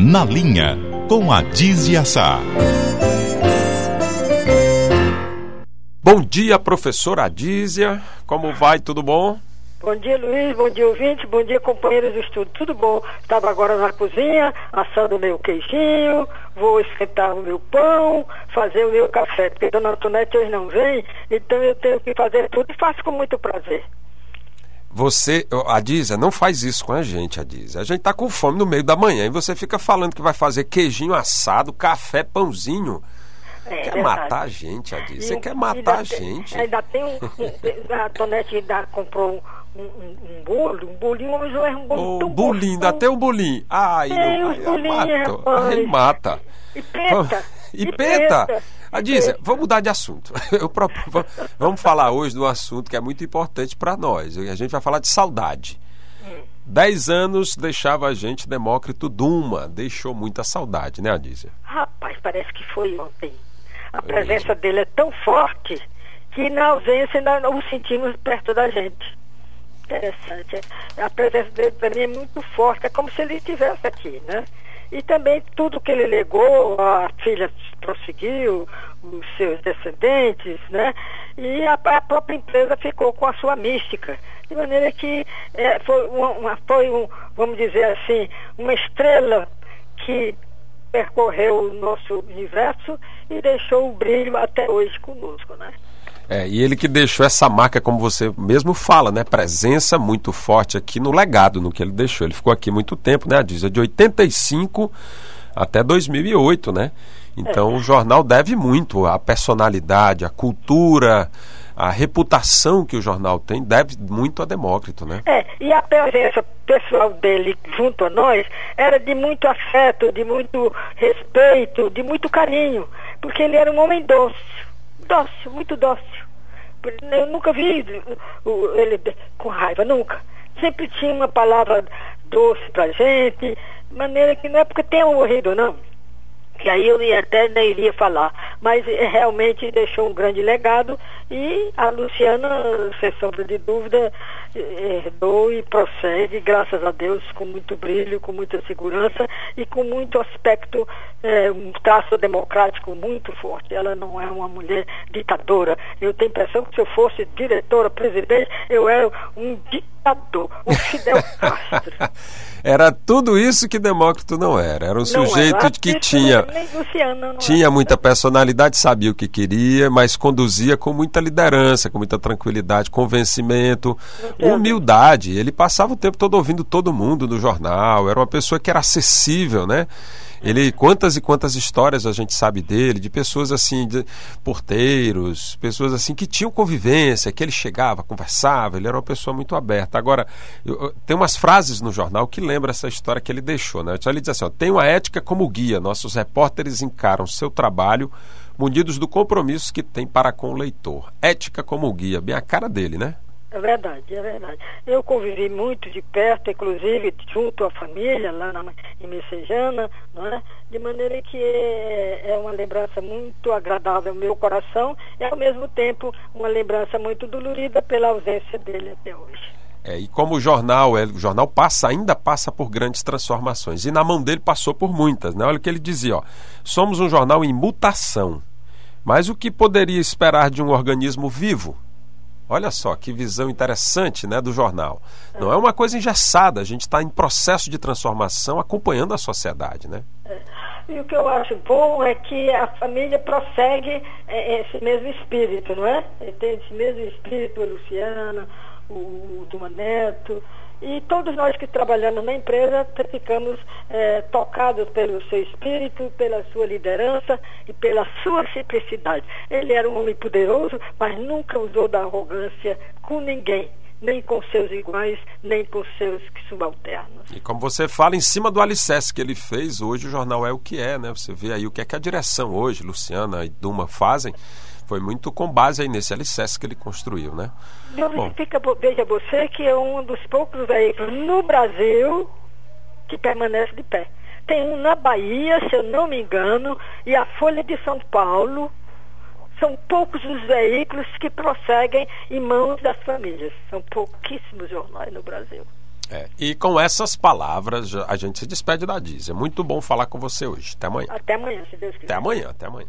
Na Linha, com a Dizia Sá. Bom dia, professora Adísia. Como vai? Tudo bom? Bom dia, Luiz. Bom dia, ouvinte. Bom dia, companheiros do estudo. Tudo bom? Estava agora na cozinha, assando o meu queijinho, vou esquentar o meu pão, fazer o meu café, porque Dona Antonete hoje não vem, então eu tenho que fazer tudo e faço com muito prazer. Você, Adísia, não faz isso com a gente, Adísia. A gente tá com fome no meio da manhã e você fica falando que vai fazer queijinho assado, café, pãozinho. É, quer verdade. matar a gente, Adísia. Você quer matar a gente. Tem, ainda tem um. um a Tonete ainda comprou um, um, um, bolo, um bolinho, mas é um bolo oh, tão bolinho, ainda tem um bolinho. Ai, tem não, ai, bolinho, Aí mata. E peta. E, e peta. peta. Adísia, vamos mudar de assunto. Eu, vamos falar hoje de um assunto que é muito importante para nós. A gente vai falar de saudade. Hum. Dez anos deixava a gente Demócrito Duma. Deixou muita saudade, né, Adísia? Rapaz, parece que foi ontem. A presença dele é tão forte que na ausência ainda o sentimos perto da gente. Interessante. A presença dele para mim é muito forte, é como se ele estivesse aqui, né? E também tudo que ele legou, a filha prosseguiu, os seus descendentes, né? E a, a própria empresa ficou com a sua mística. De maneira que é, foi, uma, foi um, vamos dizer assim, uma estrela que percorreu o nosso universo e deixou o brilho até hoje conosco, né? É, e ele que deixou essa marca, como você mesmo fala, né? Presença muito forte aqui no legado, no que ele deixou. Ele ficou aqui muito tempo, né? Diz, é de 85 até 2008, né? Então o jornal deve muito à personalidade, à cultura, a reputação que o jornal tem deve muito a Demócrito, né? É, e a presença pessoal dele junto a nós era de muito afeto, de muito respeito, de muito carinho, porque ele era um homem doce, dócil, muito dócil. Eu nunca vi ele com raiva, nunca. Sempre tinha uma palavra doce pra gente, maneira que não é porque tenha morrido, não que aí eu até nem iria falar, mas eh, realmente deixou um grande legado e a Luciana, sem sombra de dúvida, herdou e prossegue, graças a Deus, com muito brilho, com muita segurança e com muito aspecto, é, um traço democrático muito forte. Ela não é uma mulher ditadora. Eu tenho a impressão que se eu fosse diretora, presidente, eu era um ditador, um Fidel Castro. Era tudo isso que Demócrito não era. Era um não sujeito era. que tinha, tinha muita personalidade, sabia o que queria, mas conduzia com muita liderança, com muita tranquilidade, convencimento, humildade. Ele passava o tempo todo ouvindo todo mundo no jornal. Era uma pessoa que era acessível, né? Ele quantas e quantas histórias a gente sabe dele, de pessoas assim, de porteiros, pessoas assim que tinham convivência, que ele chegava, conversava, ele era uma pessoa muito aberta. Agora, eu, tem umas frases no jornal que lembram essa história que ele deixou, né? Então ele diz assim: ó, tenho a ética como guia, nossos repórteres encaram seu trabalho munidos do compromisso que tem para com o leitor. Ética como guia, bem a cara dele, né? É verdade, é verdade. Eu convivi muito de perto, inclusive junto à família, lá na, em Messejana, não é? de maneira que é, é, uma lembrança muito agradável ao meu coração e, ao mesmo tempo, uma lembrança muito dolorida pela ausência dele até hoje. É, e como o jornal, é, o jornal passa, ainda passa por grandes transformações. E na mão dele passou por muitas. Né? Olha o que ele dizia: ó, somos um jornal em mutação. Mas o que poderia esperar de um organismo vivo? Olha só que visão interessante né, do jornal. Não é uma coisa engessada, a gente está em processo de transformação acompanhando a sociedade. Né? E o que eu acho bom é que a família prossegue é, esse mesmo espírito, não é? Tem esse mesmo espírito, a Luciana, o, o Duma Neto, e todos nós que trabalhamos na empresa ficamos é, tocados pelo seu espírito, pela sua liderança e pela sua simplicidade. Ele era um homem poderoso, mas nunca usou da arrogância com ninguém nem com seus iguais, nem com seus subalternos. E como você fala, em cima do alicerce que ele fez, hoje o jornal é o que é, né? Você vê aí o que é que a direção hoje, Luciana e Duma fazem, foi muito com base aí nesse alicerce que ele construiu, né? Bom. Fica, veja você que é um dos poucos veículos no Brasil que permanece de pé. Tem um na Bahia, se eu não me engano, e a Folha de São Paulo. São poucos os veículos que prosseguem em mãos das famílias. São pouquíssimos jornais no Brasil. É, e com essas palavras a gente se despede da Diz. É muito bom falar com você hoje. Até amanhã. Até amanhã, se Deus quiser. Até amanhã, até amanhã.